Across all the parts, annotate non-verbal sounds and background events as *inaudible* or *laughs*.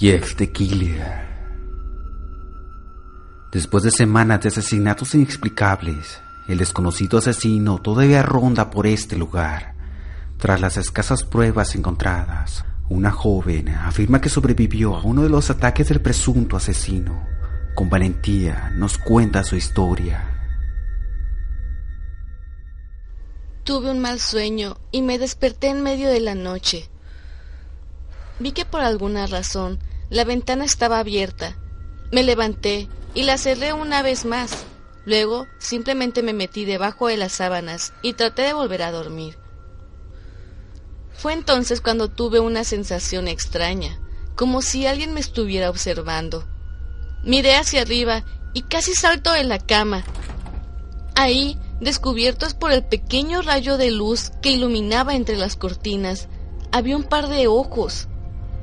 The Killer. Después de semanas de asesinatos inexplicables, el desconocido asesino todavía ronda por este lugar. Tras las escasas pruebas encontradas, una joven afirma que sobrevivió a uno de los ataques del presunto asesino. Con valentía nos cuenta su historia. Tuve un mal sueño y me desperté en medio de la noche. Vi que por alguna razón la ventana estaba abierta. Me levanté y la cerré una vez más. Luego simplemente me metí debajo de las sábanas y traté de volver a dormir. Fue entonces cuando tuve una sensación extraña, como si alguien me estuviera observando. Miré hacia arriba y casi salto de la cama. Ahí, descubiertos por el pequeño rayo de luz que iluminaba entre las cortinas, había un par de ojos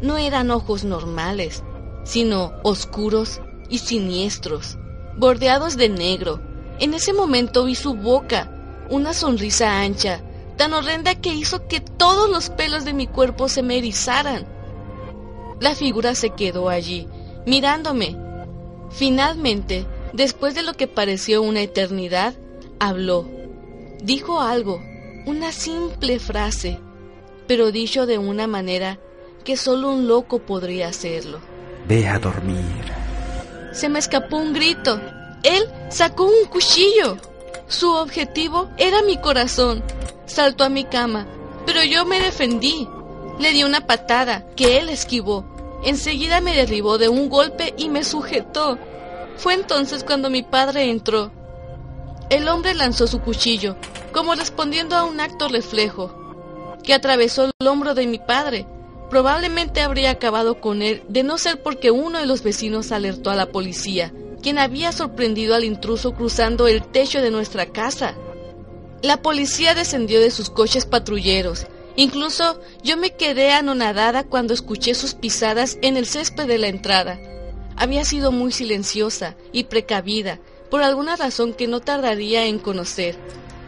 no eran ojos normales, sino oscuros y siniestros, bordeados de negro. En ese momento vi su boca, una sonrisa ancha, tan horrenda que hizo que todos los pelos de mi cuerpo se me erizaran. La figura se quedó allí, mirándome. Finalmente, después de lo que pareció una eternidad, habló. Dijo algo, una simple frase, pero dicho de una manera que solo un loco podría hacerlo. Ve a dormir. Se me escapó un grito. Él sacó un cuchillo. Su objetivo era mi corazón. Saltó a mi cama, pero yo me defendí. Le di una patada que él esquivó. Enseguida me derribó de un golpe y me sujetó. Fue entonces cuando mi padre entró. El hombre lanzó su cuchillo, como respondiendo a un acto reflejo, que atravesó el hombro de mi padre Probablemente habría acabado con él de no ser porque uno de los vecinos alertó a la policía, quien había sorprendido al intruso cruzando el techo de nuestra casa. La policía descendió de sus coches patrulleros. Incluso yo me quedé anonadada cuando escuché sus pisadas en el césped de la entrada. Había sido muy silenciosa y precavida, por alguna razón que no tardaría en conocer.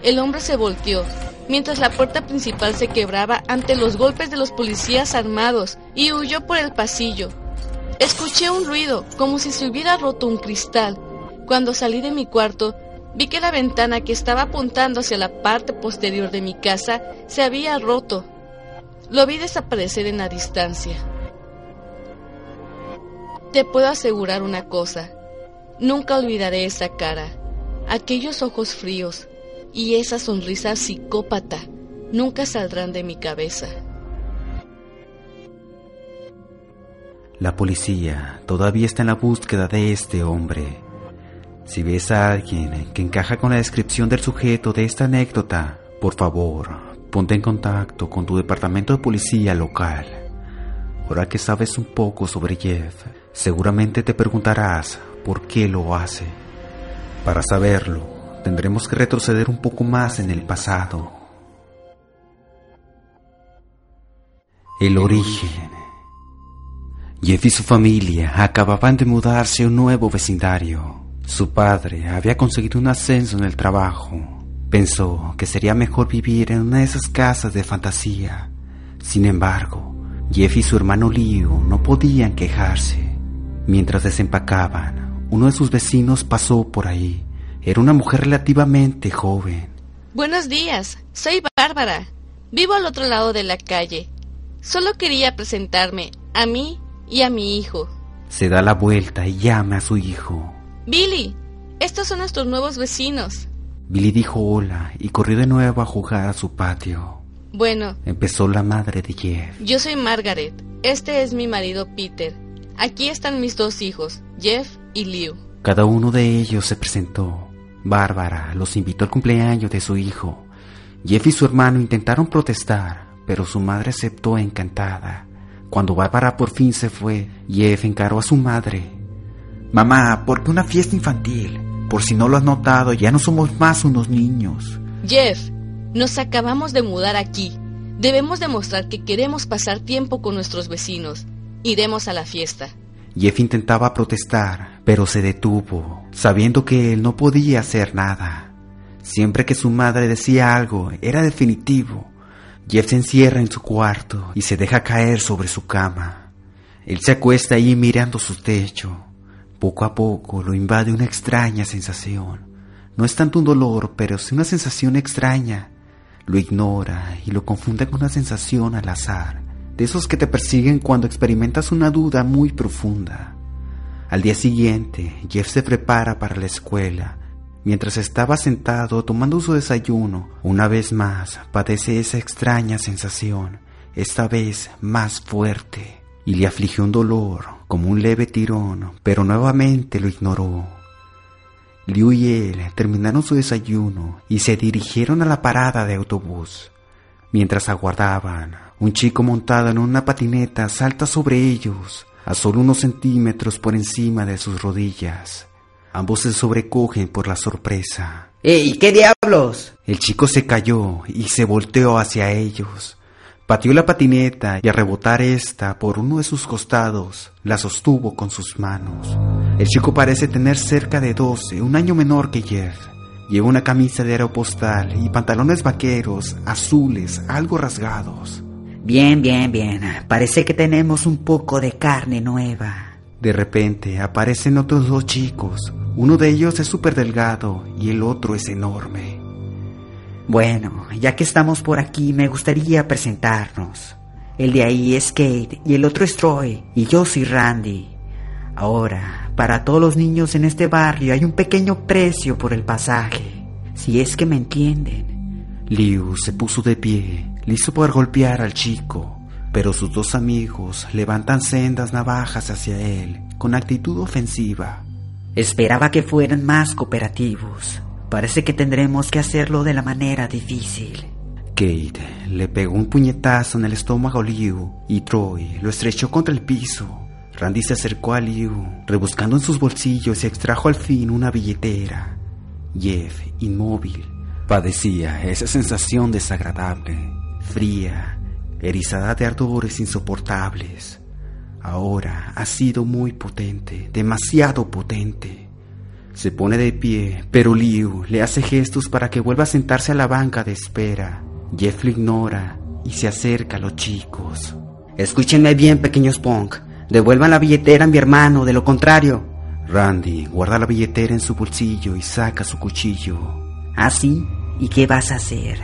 El hombre se volteó, mientras la puerta principal se quebraba ante los golpes de los policías armados y huyó por el pasillo. Escuché un ruido, como si se hubiera roto un cristal. Cuando salí de mi cuarto, vi que la ventana que estaba apuntando hacia la parte posterior de mi casa se había roto. Lo vi desaparecer en la distancia. Te puedo asegurar una cosa, nunca olvidaré esa cara, aquellos ojos fríos, y esa sonrisa psicópata nunca saldrán de mi cabeza. La policía todavía está en la búsqueda de este hombre. Si ves a alguien que encaja con la descripción del sujeto de esta anécdota, por favor, ponte en contacto con tu departamento de policía local. Ahora que sabes un poco sobre Jeff, seguramente te preguntarás por qué lo hace. Para saberlo, tendremos que retroceder un poco más en el pasado. El origen. Jeff y su familia acababan de mudarse a un nuevo vecindario. Su padre había conseguido un ascenso en el trabajo. Pensó que sería mejor vivir en una de esas casas de fantasía. Sin embargo, Jeff y su hermano Leo no podían quejarse. Mientras desempacaban, uno de sus vecinos pasó por ahí era una mujer relativamente joven. Buenos días, soy Bárbara. Vivo al otro lado de la calle. Solo quería presentarme a mí y a mi hijo. Se da la vuelta y llama a su hijo. Billy, estos son nuestros nuevos vecinos. Billy dijo hola y corrió de nuevo a jugar a su patio. Bueno, empezó la madre de Jeff. Yo soy Margaret. Este es mi marido Peter. Aquí están mis dos hijos, Jeff y Liu. Cada uno de ellos se presentó. Bárbara los invitó al cumpleaños de su hijo. Jeff y su hermano intentaron protestar, pero su madre aceptó encantada. Cuando Bárbara por fin se fue, Jeff encaró a su madre. Mamá, ¿por qué una fiesta infantil? Por si no lo has notado, ya no somos más unos niños. Jeff, nos acabamos de mudar aquí. Debemos demostrar que queremos pasar tiempo con nuestros vecinos. Iremos a la fiesta. Jeff intentaba protestar, pero se detuvo, sabiendo que él no podía hacer nada. Siempre que su madre decía algo, era definitivo. Jeff se encierra en su cuarto y se deja caer sobre su cama. Él se acuesta ahí mirando su techo. Poco a poco lo invade una extraña sensación. No es tanto un dolor, pero es una sensación extraña. Lo ignora y lo confunde con una sensación al azar, de esos que te persiguen cuando experimentas una duda muy profunda. Al día siguiente, Jeff se prepara para la escuela. Mientras estaba sentado tomando su desayuno, una vez más padece esa extraña sensación, esta vez más fuerte, y le afligió un dolor como un leve tirón, pero nuevamente lo ignoró. Liu y él terminaron su desayuno y se dirigieron a la parada de autobús. Mientras aguardaban, un chico montado en una patineta salta sobre ellos, a solo unos centímetros por encima de sus rodillas. Ambos se sobrecogen por la sorpresa. ¡Ey, qué diablos! El chico se cayó y se volteó hacia ellos. Pateó la patineta y al rebotar esta por uno de sus costados, la sostuvo con sus manos. El chico parece tener cerca de 12, un año menor que Jeff. Lleva una camisa de aeropostal y pantalones vaqueros azules, algo rasgados. Bien, bien, bien. Parece que tenemos un poco de carne nueva. De repente aparecen otros dos chicos. Uno de ellos es súper delgado y el otro es enorme. Bueno, ya que estamos por aquí, me gustaría presentarnos. El de ahí es Kate y el otro es Troy y yo soy Randy. Ahora, para todos los niños en este barrio hay un pequeño precio por el pasaje, si es que me entienden. Liu se puso de pie listo para golpear al chico, pero sus dos amigos levantan sendas navajas hacia él con actitud ofensiva. Esperaba que fueran más cooperativos. Parece que tendremos que hacerlo de la manera difícil. Kate le pegó un puñetazo en el estómago a Liu y Troy lo estrechó contra el piso. Randy se acercó a Liu, rebuscando en sus bolsillos y extrajo al fin una billetera. Jeff, inmóvil, padecía esa sensación desagradable fría, erizada de ardores insoportables. Ahora ha sido muy potente, demasiado potente. Se pone de pie, pero Liu le hace gestos para que vuelva a sentarse a la banca de espera. Jeff lo ignora y se acerca a los chicos. Escúchenme bien, pequeños punk. Devuelvan la billetera a mi hermano, de lo contrario. Randy guarda la billetera en su bolsillo y saca su cuchillo. ¿Ah, sí? ¿Y qué vas a hacer?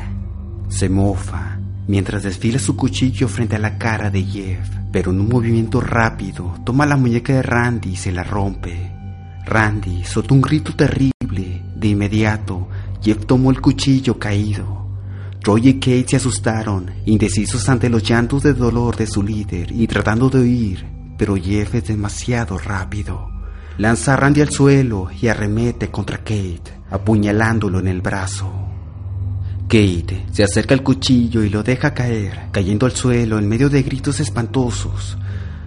Se mofa mientras desfila su cuchillo frente a la cara de Jeff, pero en un movimiento rápido toma la muñeca de Randy y se la rompe. Randy soltó un grito terrible. De inmediato, Jeff tomó el cuchillo caído. Troy y Kate se asustaron, indecisos ante los llantos de dolor de su líder y tratando de huir, pero Jeff es demasiado rápido. Lanza a Randy al suelo y arremete contra Kate, apuñalándolo en el brazo. Kate se acerca al cuchillo y lo deja caer, cayendo al suelo en medio de gritos espantosos.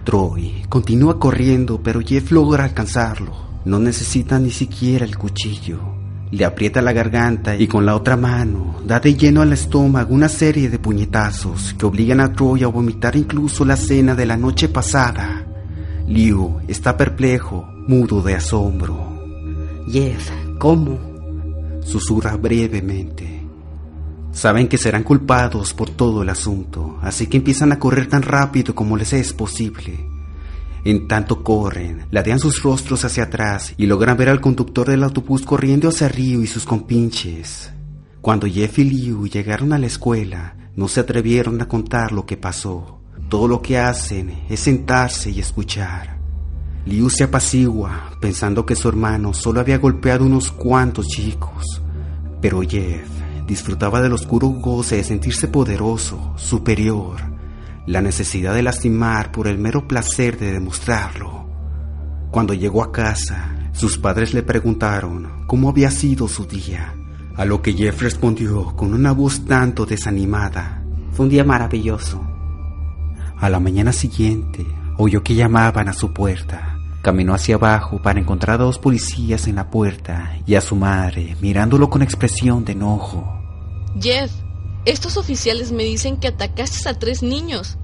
Troy continúa corriendo, pero Jeff logra alcanzarlo. No necesita ni siquiera el cuchillo. Le aprieta la garganta y con la otra mano da de lleno al estómago una serie de puñetazos que obligan a Troy a vomitar incluso la cena de la noche pasada. Liu está perplejo, mudo de asombro. Jeff, ¿cómo? Susurra brevemente. Saben que serán culpados por todo el asunto, así que empiezan a correr tan rápido como les es posible. En tanto corren, ladean sus rostros hacia atrás y logran ver al conductor del autobús corriendo hacia Río y sus compinches. Cuando Jeff y Liu llegaron a la escuela, no se atrevieron a contar lo que pasó. Todo lo que hacen es sentarse y escuchar. Liu se apacigua, pensando que su hermano solo había golpeado unos cuantos chicos. Pero Jeff disfrutaba del oscuro goce de sentirse poderoso, superior, la necesidad de lastimar por el mero placer de demostrarlo. Cuando llegó a casa, sus padres le preguntaron cómo había sido su día, a lo que Jeff respondió con una voz tanto desanimada. Fue un día maravilloso. A la mañana siguiente, oyó que llamaban a su puerta. Caminó hacia abajo para encontrar a dos policías en la puerta y a su madre mirándolo con expresión de enojo. Jeff, estos oficiales me dicen que atacaste a tres niños,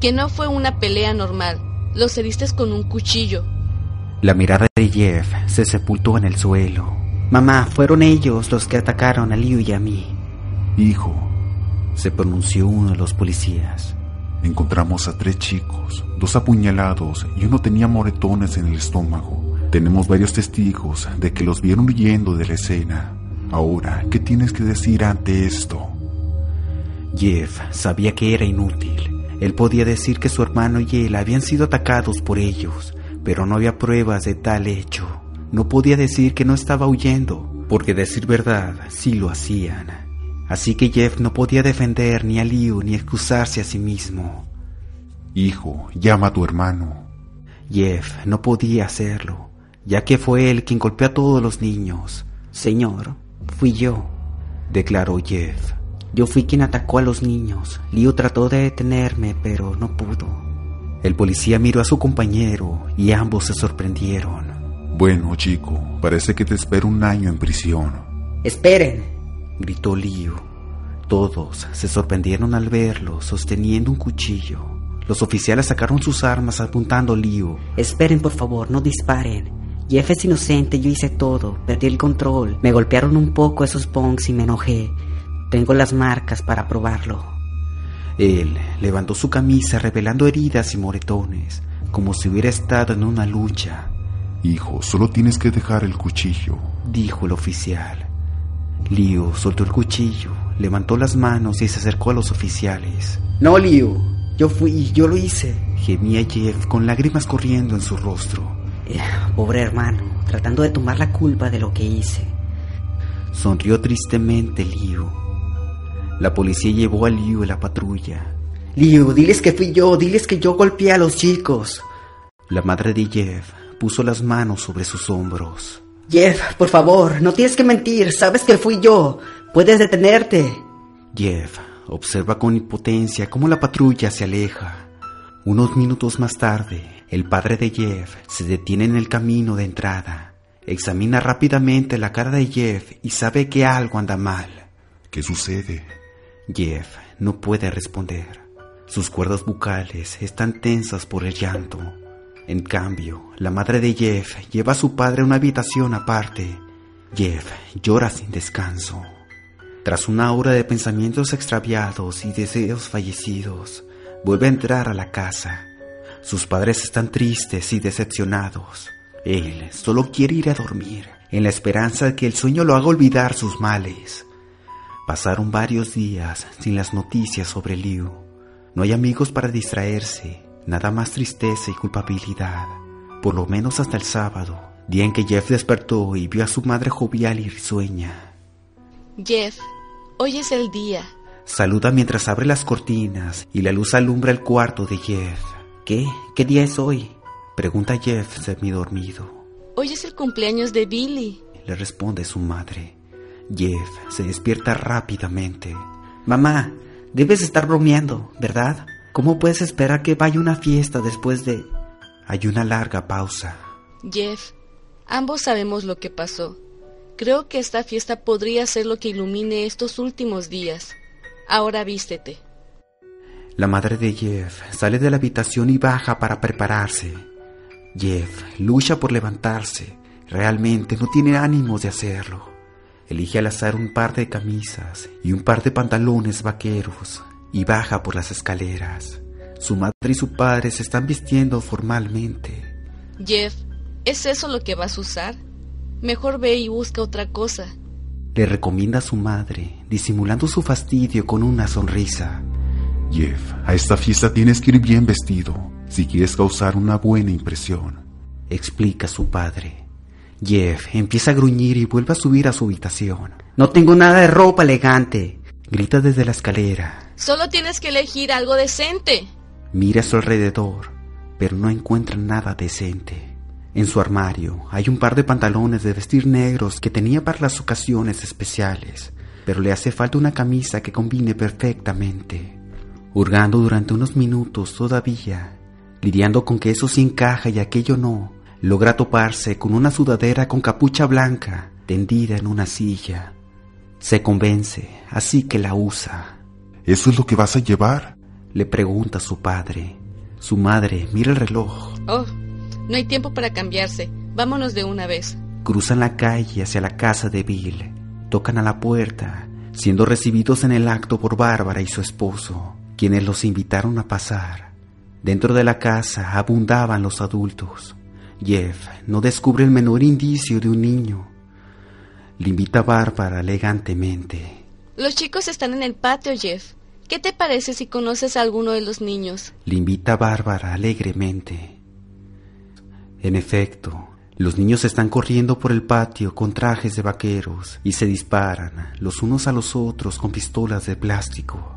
que no fue una pelea normal, los heriste con un cuchillo. La mirada de Jeff se sepultó en el suelo. Mamá, fueron ellos los que atacaron a Liu y a mí. Hijo, se pronunció uno de los policías. encontramos a tres chicos, dos apuñalados y uno tenía moretones en el estómago. Tenemos varios testigos de que los vieron huyendo de la escena. Ahora, ¿qué tienes que decir ante esto? Jeff sabía que era inútil. Él podía decir que su hermano y él habían sido atacados por ellos, pero no había pruebas de tal hecho. No podía decir que no estaba huyendo, porque decir verdad sí lo hacían. Así que Jeff no podía defender ni a Liu ni excusarse a sí mismo. Hijo, llama a tu hermano. Jeff no podía hacerlo, ya que fue él quien golpeó a todos los niños. Señor, fui yo, declaró Jeff. Yo fui quien atacó a los niños. Liu trató de detenerme, pero no pudo. El policía miró a su compañero y ambos se sorprendieron. Bueno, chico, parece que te espera un año en prisión. Esperen, gritó Liu. Todos se sorprendieron al verlo sosteniendo un cuchillo. Los oficiales sacaron sus armas apuntando a Liu. Esperen, por favor, no disparen. Jeff es inocente, yo hice todo, perdí el control. Me golpearon un poco esos punks y me enojé. Tengo las marcas para probarlo. Él levantó su camisa revelando heridas y moretones, como si hubiera estado en una lucha. Hijo, solo tienes que dejar el cuchillo, dijo el oficial. Liu soltó el cuchillo, levantó las manos y se acercó a los oficiales. No, Liu, yo fui, yo lo hice. Gemía Jeff con lágrimas corriendo en su rostro. Eh, pobre hermano, tratando de tomar la culpa de lo que hice. Sonrió tristemente Liu. La policía llevó a Liu a la patrulla. Liu, diles que fui yo, diles que yo golpeé a los chicos. La madre de Jeff puso las manos sobre sus hombros. Jeff, por favor, no tienes que mentir, sabes que fui yo. Puedes detenerte. Jeff observa con impotencia cómo la patrulla se aleja. Unos minutos más tarde, el padre de Jeff se detiene en el camino de entrada. Examina rápidamente la cara de Jeff y sabe que algo anda mal. ¿Qué sucede? Jeff no puede responder. Sus cuerdas bucales están tensas por el llanto. En cambio, la madre de Jeff lleva a su padre a una habitación aparte. Jeff llora sin descanso. Tras una hora de pensamientos extraviados y deseos fallecidos, vuelve a entrar a la casa. Sus padres están tristes y decepcionados. Él solo quiere ir a dormir, en la esperanza de que el sueño lo haga olvidar sus males. Pasaron varios días sin las noticias sobre Liu. No hay amigos para distraerse nada más tristeza y culpabilidad, por lo menos hasta el sábado, día en que Jeff despertó y vio a su madre jovial y risueña. Jeff, hoy es el día. Saluda mientras abre las cortinas y la luz alumbra el cuarto de Jeff. ¿Qué? ¿Qué día es hoy? Pregunta Jeff semidormido. Hoy es el cumpleaños de Billy. Le responde su madre. Jeff se despierta rápidamente. Mamá, debes estar bromeando, ¿verdad? ¿Cómo puedes esperar que vaya una fiesta después de... Hay una larga pausa. Jeff, ambos sabemos lo que pasó. Creo que esta fiesta podría ser lo que ilumine estos últimos días. Ahora vístete. La madre de Jeff sale de la habitación y baja para prepararse. Jeff lucha por levantarse. Realmente no tiene ánimos de hacerlo. Elige al azar un par de camisas y un par de pantalones vaqueros y baja por las escaleras. Su madre y su padre se están vistiendo formalmente. Jeff, ¿es eso lo que vas a usar? Mejor ve y busca otra cosa. Le recomienda a su madre, disimulando su fastidio con una sonrisa. Jeff, a esta fiesta tienes que ir bien vestido, si quieres causar una buena impresión. Explica su padre. Jeff empieza a gruñir y vuelve a subir a su habitación. No tengo nada de ropa elegante. Grita desde la escalera. Solo tienes que elegir algo decente. Mira a su alrededor, pero no encuentra nada decente. En su armario hay un par de pantalones de vestir negros que tenía para las ocasiones especiales, pero le hace falta una camisa que combine perfectamente. Hurgando durante unos minutos todavía, lidiando con que eso sí encaja y aquello no, logra toparse con una sudadera con capucha blanca tendida en una silla. Se convence, así que la usa. ¿Eso es lo que vas a llevar? Le pregunta su padre. Su madre mira el reloj. Oh, no hay tiempo para cambiarse. Vámonos de una vez. Cruzan la calle hacia la casa de Bill. Tocan a la puerta, siendo recibidos en el acto por Bárbara y su esposo. Quienes los invitaron a pasar. Dentro de la casa abundaban los adultos. Jeff no descubre el menor indicio de un niño. Le invita a Bárbara elegantemente. Los chicos están en el patio, Jeff. ¿Qué te parece si conoces a alguno de los niños? Le invita a Bárbara alegremente. En efecto, los niños están corriendo por el patio con trajes de vaqueros y se disparan los unos a los otros con pistolas de plástico.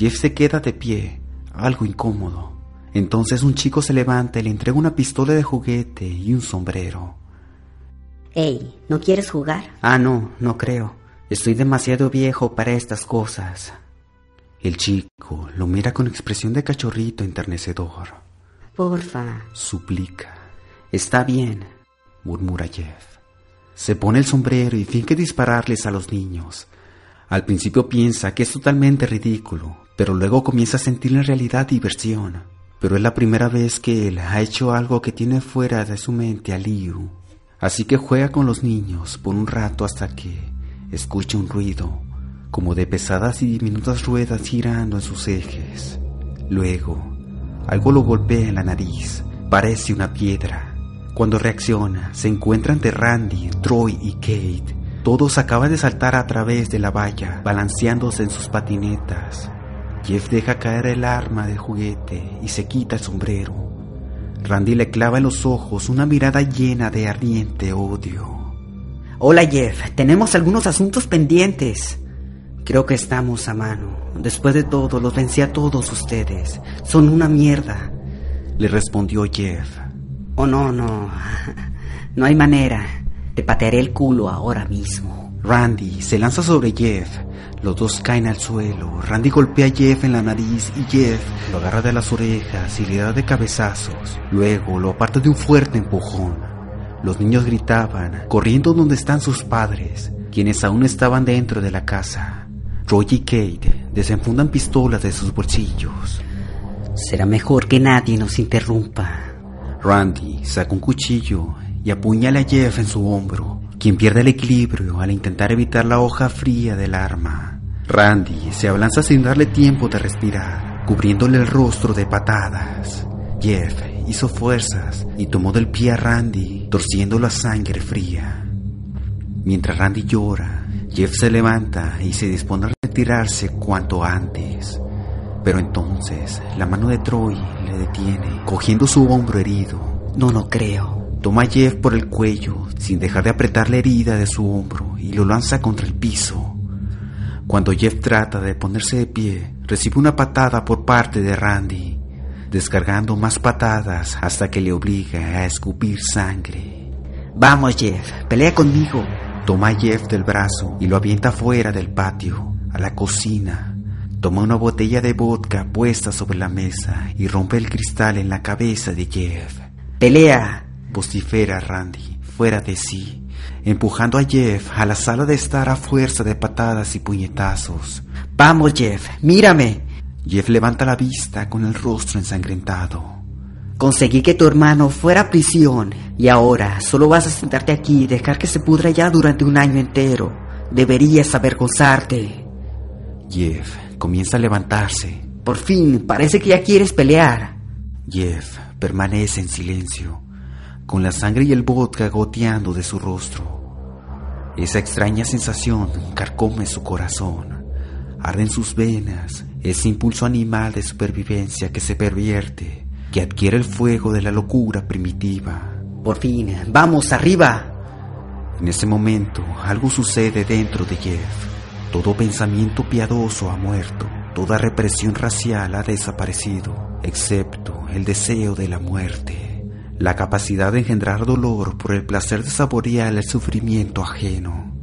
Jeff se queda de pie, algo incómodo. Entonces un chico se levanta y le entrega una pistola de juguete y un sombrero. Hey, ¿no quieres jugar? Ah, no, no creo. Estoy demasiado viejo para estas cosas. El chico lo mira con expresión de cachorrito enternecedor. Porfa. Suplica. Está bien, murmura Jeff. Se pone el sombrero y finge dispararles a los niños. Al principio piensa que es totalmente ridículo, pero luego comienza a sentir en realidad diversión. Pero es la primera vez que él ha hecho algo que tiene fuera de su mente a Liu. Así que juega con los niños por un rato hasta que escucha un ruido, como de pesadas y diminutas ruedas girando en sus ejes. Luego, algo lo golpea en la nariz, parece una piedra. Cuando reacciona, se encuentra ante Randy, Troy y Kate. Todos acaban de saltar a través de la valla, balanceándose en sus patinetas. Jeff deja caer el arma de juguete y se quita el sombrero. Randy le clava en los ojos una mirada llena de ardiente odio. Hola Jeff, tenemos algunos asuntos pendientes. Creo que estamos a mano. Después de todo, los vencí a todos ustedes. Son una mierda. Le respondió Jeff. Oh, no, no. *laughs* No hay manera. Te patearé el culo ahora mismo. Randy se lanza sobre Jeff. Los dos caen al suelo. Randy golpea a Jeff en la nariz y Jeff lo agarra de las orejas y le da de cabezazos. Luego lo aparta de un fuerte empujón. Los niños gritaban, corriendo donde están sus padres, quienes aún estaban dentro de la casa. Roy y Kate desenfundan pistolas de sus bolsillos. Será mejor que nadie nos interrumpa. Randy saca un cuchillo y apuñala a Jeff en su hombro, quien pierde el equilibrio al intentar evitar la hoja fría del arma. Randy se abalanza sin darle tiempo de respirar, cubriéndole el rostro de patadas. Jeff hizo fuerzas y tomó del pie a Randy, torciéndolo a sangre fría. Mientras Randy llora, Jeff se levanta y se dispone a retirarse cuanto antes. Pero entonces la mano de Troy le detiene, cogiendo su hombro herido. No lo creo. Toma a Jeff por el cuello, sin dejar de apretar la herida de su hombro, y lo lanza contra el piso. Cuando Jeff trata de ponerse de pie, recibe una patada por parte de Randy, descargando más patadas hasta que le obliga a escupir sangre. Vamos, Jeff, pelea conmigo. Toma a Jeff del brazo y lo avienta fuera del patio, a la cocina, Toma una botella de vodka puesta sobre la mesa y rompe el cristal en la cabeza de Jeff. ¡Pelea! vocifera Randy, fuera de sí, empujando a Jeff a la sala de estar a fuerza de patadas y puñetazos. ¡Vamos, Jeff! ¡Mírame! Jeff levanta la vista con el rostro ensangrentado. Conseguí que tu hermano fuera a prisión y ahora solo vas a sentarte aquí y dejar que se pudra ya durante un año entero. Deberías avergonzarte. Jeff comienza a levantarse. Por fin, parece que ya quieres pelear. Jeff permanece en silencio, con la sangre y el vodka goteando de su rostro. Esa extraña sensación carcome su corazón, arde en sus venas, ese impulso animal de supervivencia que se pervierte, que adquiere el fuego de la locura primitiva. Por fin, vamos arriba. En ese momento, algo sucede dentro de Jeff. Todo pensamiento piadoso ha muerto, toda represión racial ha desaparecido, excepto el deseo de la muerte, la capacidad de engendrar dolor por el placer de saborear el sufrimiento ajeno.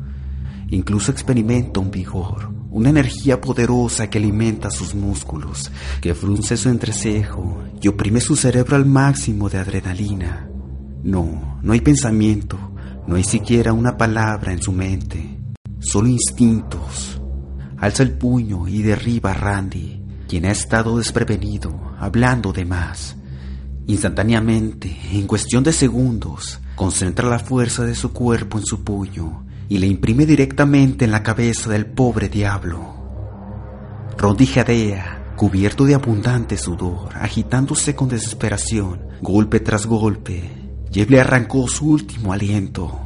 Incluso experimenta un vigor, una energía poderosa que alimenta sus músculos, que frunce su entrecejo y oprime su cerebro al máximo de adrenalina. No, no hay pensamiento, no hay siquiera una palabra en su mente solo instintos. Alza el puño y derriba a Randy, quien ha estado desprevenido, hablando de más. Instantáneamente, en cuestión de segundos, concentra la fuerza de su cuerpo en su puño y le imprime directamente en la cabeza del pobre diablo. Randy jadea, cubierto de abundante sudor, agitándose con desesperación, golpe tras golpe. Jeff le arrancó su último aliento.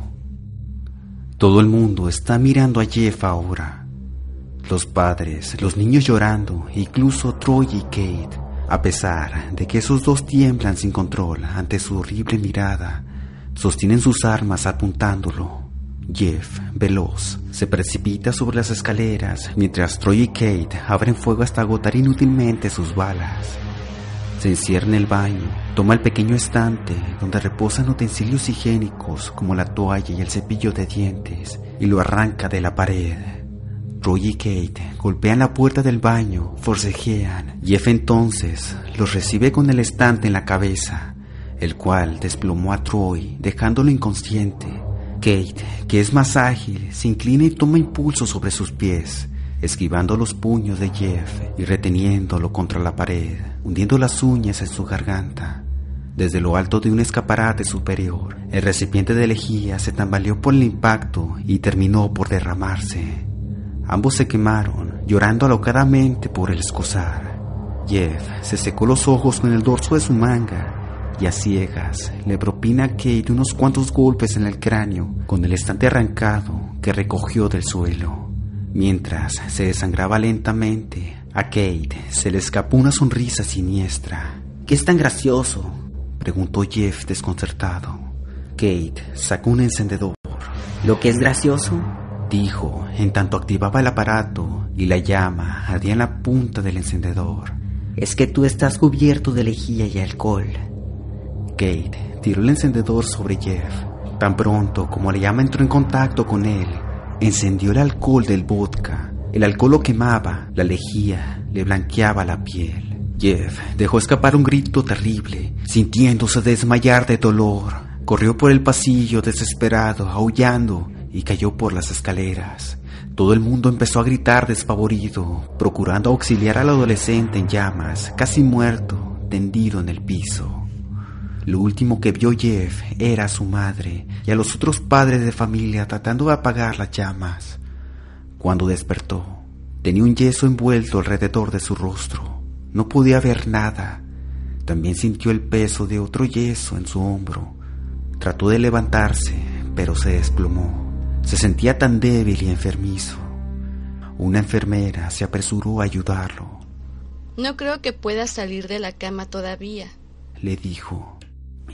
Todo el mundo está mirando a Jeff ahora. Los padres, los niños llorando, incluso Troy y Kate, a pesar de que esos dos tiemblan sin control ante su horrible mirada, sostienen sus armas apuntándolo. Jeff, veloz, se precipita sobre las escaleras mientras Troy y Kate abren fuego hasta agotar inútilmente sus balas. Se encierra en el baño, toma el pequeño estante donde reposan utensilios higiénicos como la toalla y el cepillo de dientes y lo arranca de la pared. Troy y Kate golpean la puerta del baño, forcejean. Jeff entonces los recibe con el estante en la cabeza, el cual desplomó a Troy, dejándolo inconsciente. Kate, que es más ágil, se inclina y toma impulso sobre sus pies, esquivando los puños de Jeff y reteniéndolo contra la pared, hundiendo las uñas en su garganta. Desde lo alto de un escaparate superior, el recipiente de lejía se tambaleó por el impacto y terminó por derramarse. Ambos se quemaron, llorando alocadamente por el escozar. Jeff se secó los ojos con el dorso de su manga y a ciegas le propina a Kate unos cuantos golpes en el cráneo con el estante arrancado que recogió del suelo. Mientras se desangraba lentamente, a Kate se le escapó una sonrisa siniestra. ¿Qué es tan gracioso? preguntó Jeff desconcertado. Kate sacó un encendedor. ¿Lo que es gracioso? Dijo en tanto activaba el aparato y la llama ardía en la punta del encendedor. Es que tú estás cubierto de lejía y alcohol. Kate tiró el encendedor sobre Jeff. Tan pronto como la llama entró en contacto con él, encendió el alcohol del vodka. El alcohol lo quemaba, la lejía le blanqueaba la piel. Jeff dejó escapar un grito terrible, sintiéndose desmayar de dolor. Corrió por el pasillo desesperado, aullando, y cayó por las escaleras. Todo el mundo empezó a gritar despavorido, procurando auxiliar al adolescente en llamas, casi muerto, tendido en el piso. Lo último que vio Jeff era a su madre y a los otros padres de familia tratando de apagar las llamas. Cuando despertó, tenía un yeso envuelto alrededor de su rostro. No podía ver nada. También sintió el peso de otro yeso en su hombro. Trató de levantarse, pero se desplomó. Se sentía tan débil y enfermizo. Una enfermera se apresuró a ayudarlo. No creo que pueda salir de la cama todavía, le dijo.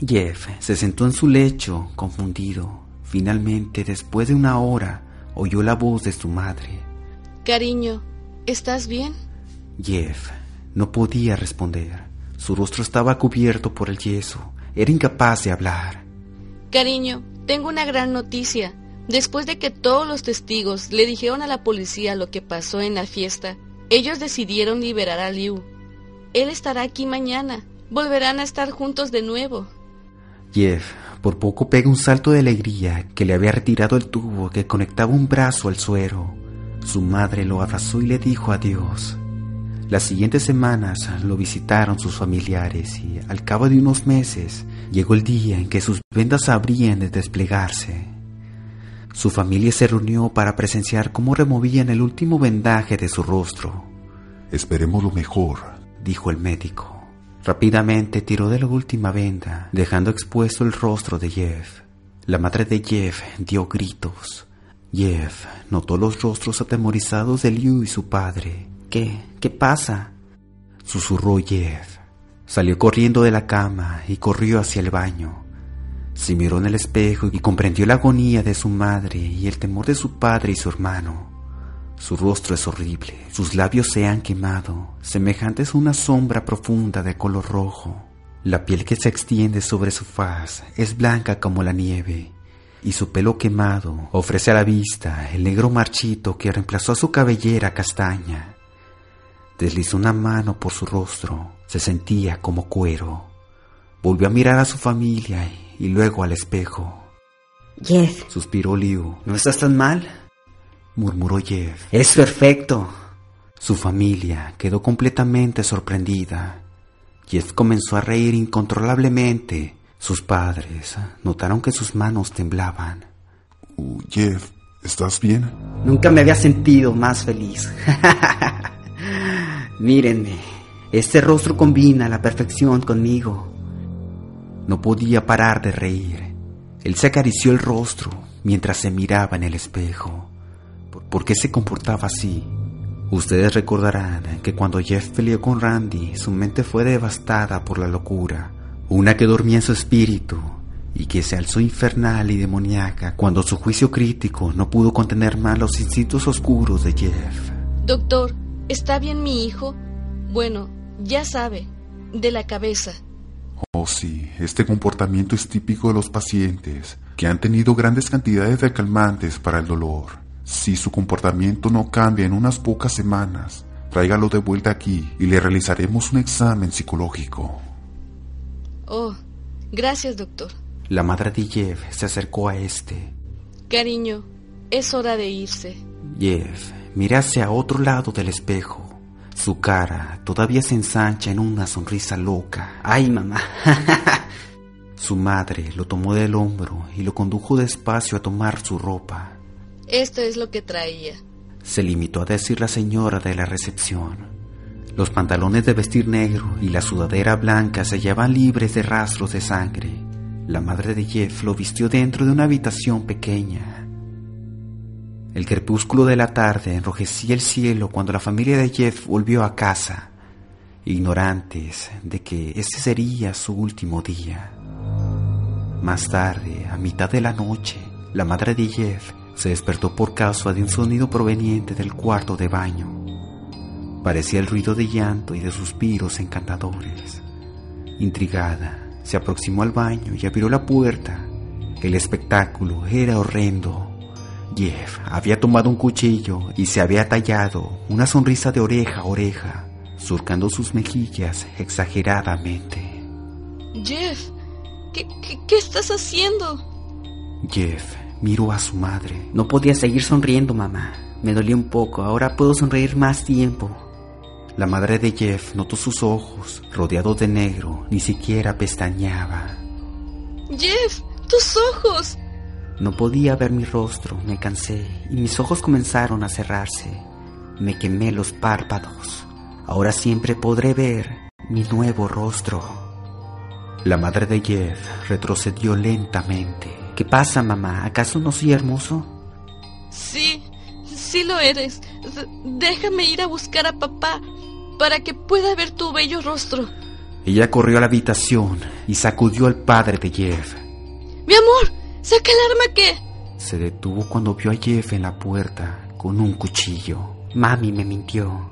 Jeff se sentó en su lecho, confundido. Finalmente, después de una hora, oyó la voz de su madre. Cariño, ¿estás bien? Jeff no podía responder. Su rostro estaba cubierto por el yeso. Era incapaz de hablar. Cariño, tengo una gran noticia. Después de que todos los testigos le dijeron a la policía lo que pasó en la fiesta, ellos decidieron liberar a Liu. Él estará aquí mañana. Volverán a estar juntos de nuevo. Jeff por poco pega un salto de alegría que le había retirado el tubo que conectaba un brazo al suero. Su madre lo abrazó y le dijo adiós. Las siguientes semanas lo visitaron sus familiares y al cabo de unos meses llegó el día en que sus vendas habrían de desplegarse. Su familia se reunió para presenciar cómo removían el último vendaje de su rostro. Esperemos lo mejor, dijo el médico. Rápidamente tiró de la última venda, dejando expuesto el rostro de Jeff. La madre de Jeff dio gritos. Jeff notó los rostros atemorizados de Liu y su padre. ¿Qué? ¿Qué pasa? Susurró Jeff. Salió corriendo de la cama y corrió hacia el baño. Se miró en el espejo y comprendió la agonía de su madre y el temor de su padre y su hermano. Su rostro es horrible, sus labios se han quemado, semejantes a una sombra profunda de color rojo. La piel que se extiende sobre su faz es blanca como la nieve, y su pelo quemado ofrece a la vista el negro marchito que reemplazó a su cabellera castaña. Deslizó una mano por su rostro, se sentía como cuero. Volvió a mirar a su familia y luego al espejo. Jeff, suspiró Liu. ¿No estás tan mal? murmuró Jeff. Es perfecto. Su familia quedó completamente sorprendida. Jeff comenzó a reír incontrolablemente. Sus padres notaron que sus manos temblaban. Uh, Jeff, ¿estás bien? Nunca me había sentido más feliz. *laughs* Mírenme, este rostro combina a la perfección conmigo. No podía parar de reír. Él se acarició el rostro mientras se miraba en el espejo. ¿Por qué se comportaba así? Ustedes recordarán que cuando Jeff peleó con Randy, su mente fue devastada por la locura, una que dormía en su espíritu y que se alzó infernal y demoníaca cuando su juicio crítico no pudo contener más los instintos oscuros de Jeff. Doctor, ¿está bien mi hijo? Bueno, ya sabe, de la cabeza. Oh sí, este comportamiento es típico de los pacientes que han tenido grandes cantidades de calmantes para el dolor. Si su comportamiento no cambia en unas pocas semanas, tráigalo de vuelta aquí y le realizaremos un examen psicológico. Oh, gracias, doctor. La madre de Jeff se acercó a este. Cariño, es hora de irse. Jeff mira hacia otro lado del espejo. Su cara todavía se ensancha en una sonrisa loca. ¡Ay, mamá! *laughs* su madre lo tomó del hombro y lo condujo despacio a tomar su ropa. Esto es lo que traía. Se limitó a decir la señora de la recepción. Los pantalones de vestir negro y la sudadera blanca se hallaban libres de rastros de sangre. La madre de Jeff lo vistió dentro de una habitación pequeña. El crepúsculo de la tarde enrojecía el cielo cuando la familia de Jeff volvió a casa, ignorantes de que ese sería su último día. Más tarde, a mitad de la noche, la madre de Jeff se despertó por causa de un sonido proveniente del cuarto de baño. Parecía el ruido de llanto y de suspiros encantadores. Intrigada, se aproximó al baño y abrió la puerta. El espectáculo era horrendo. Jeff había tomado un cuchillo y se había tallado una sonrisa de oreja a oreja, surcando sus mejillas exageradamente. Jeff, ¿qué, qué estás haciendo? Jeff Miró a su madre. No podía seguir sonriendo, mamá. Me dolía un poco, ahora puedo sonreír más tiempo. La madre de Jeff notó sus ojos, rodeados de negro, ni siquiera pestañeaba. Jeff, tus ojos. No podía ver mi rostro, me cansé y mis ojos comenzaron a cerrarse. Me quemé los párpados. Ahora siempre podré ver mi nuevo rostro. La madre de Jeff retrocedió lentamente. ¿Qué pasa, mamá? ¿Acaso no soy hermoso? Sí, sí lo eres. déjame ir a buscar a papá para que pueda ver tu bello rostro. Ella corrió a la habitación y sacudió al padre de Jeff. Mi amor, saca el arma que... Se detuvo cuando vio a Jeff en la puerta con un cuchillo. Mami me mintió.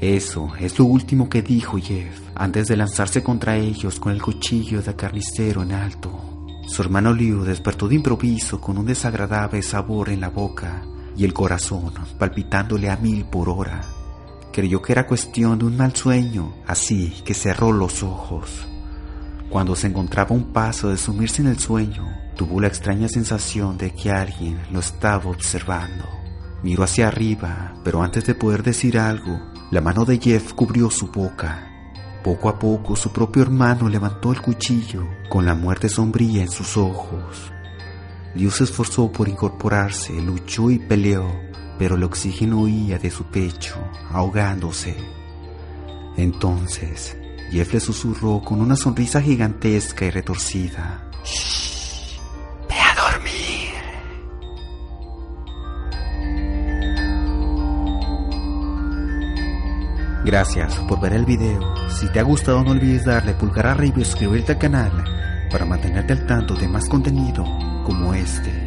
Eso es lo último que dijo Jeff antes de lanzarse contra ellos con el cuchillo de carnicero en alto. Su hermano Liu despertó de improviso con un desagradable sabor en la boca y el corazón palpitándole a mil por hora. Creyó que era cuestión de un mal sueño, así que cerró los ojos. Cuando se encontraba un paso de sumirse en el sueño, tuvo la extraña sensación de que alguien lo estaba observando. Miró hacia arriba, pero antes de poder decir algo, la mano de Jeff cubrió su boca poco a poco su propio hermano levantó el cuchillo con la muerte sombría en sus ojos. Liu se esforzó por incorporarse, luchó y peleó, pero el oxígeno huía de su pecho, ahogándose. Entonces, Jeff le susurró con una sonrisa gigantesca y retorcida. Gracias por ver el video. Si te ha gustado no olvides darle pulgar arriba y suscribirte al canal para mantenerte al tanto de más contenido como este.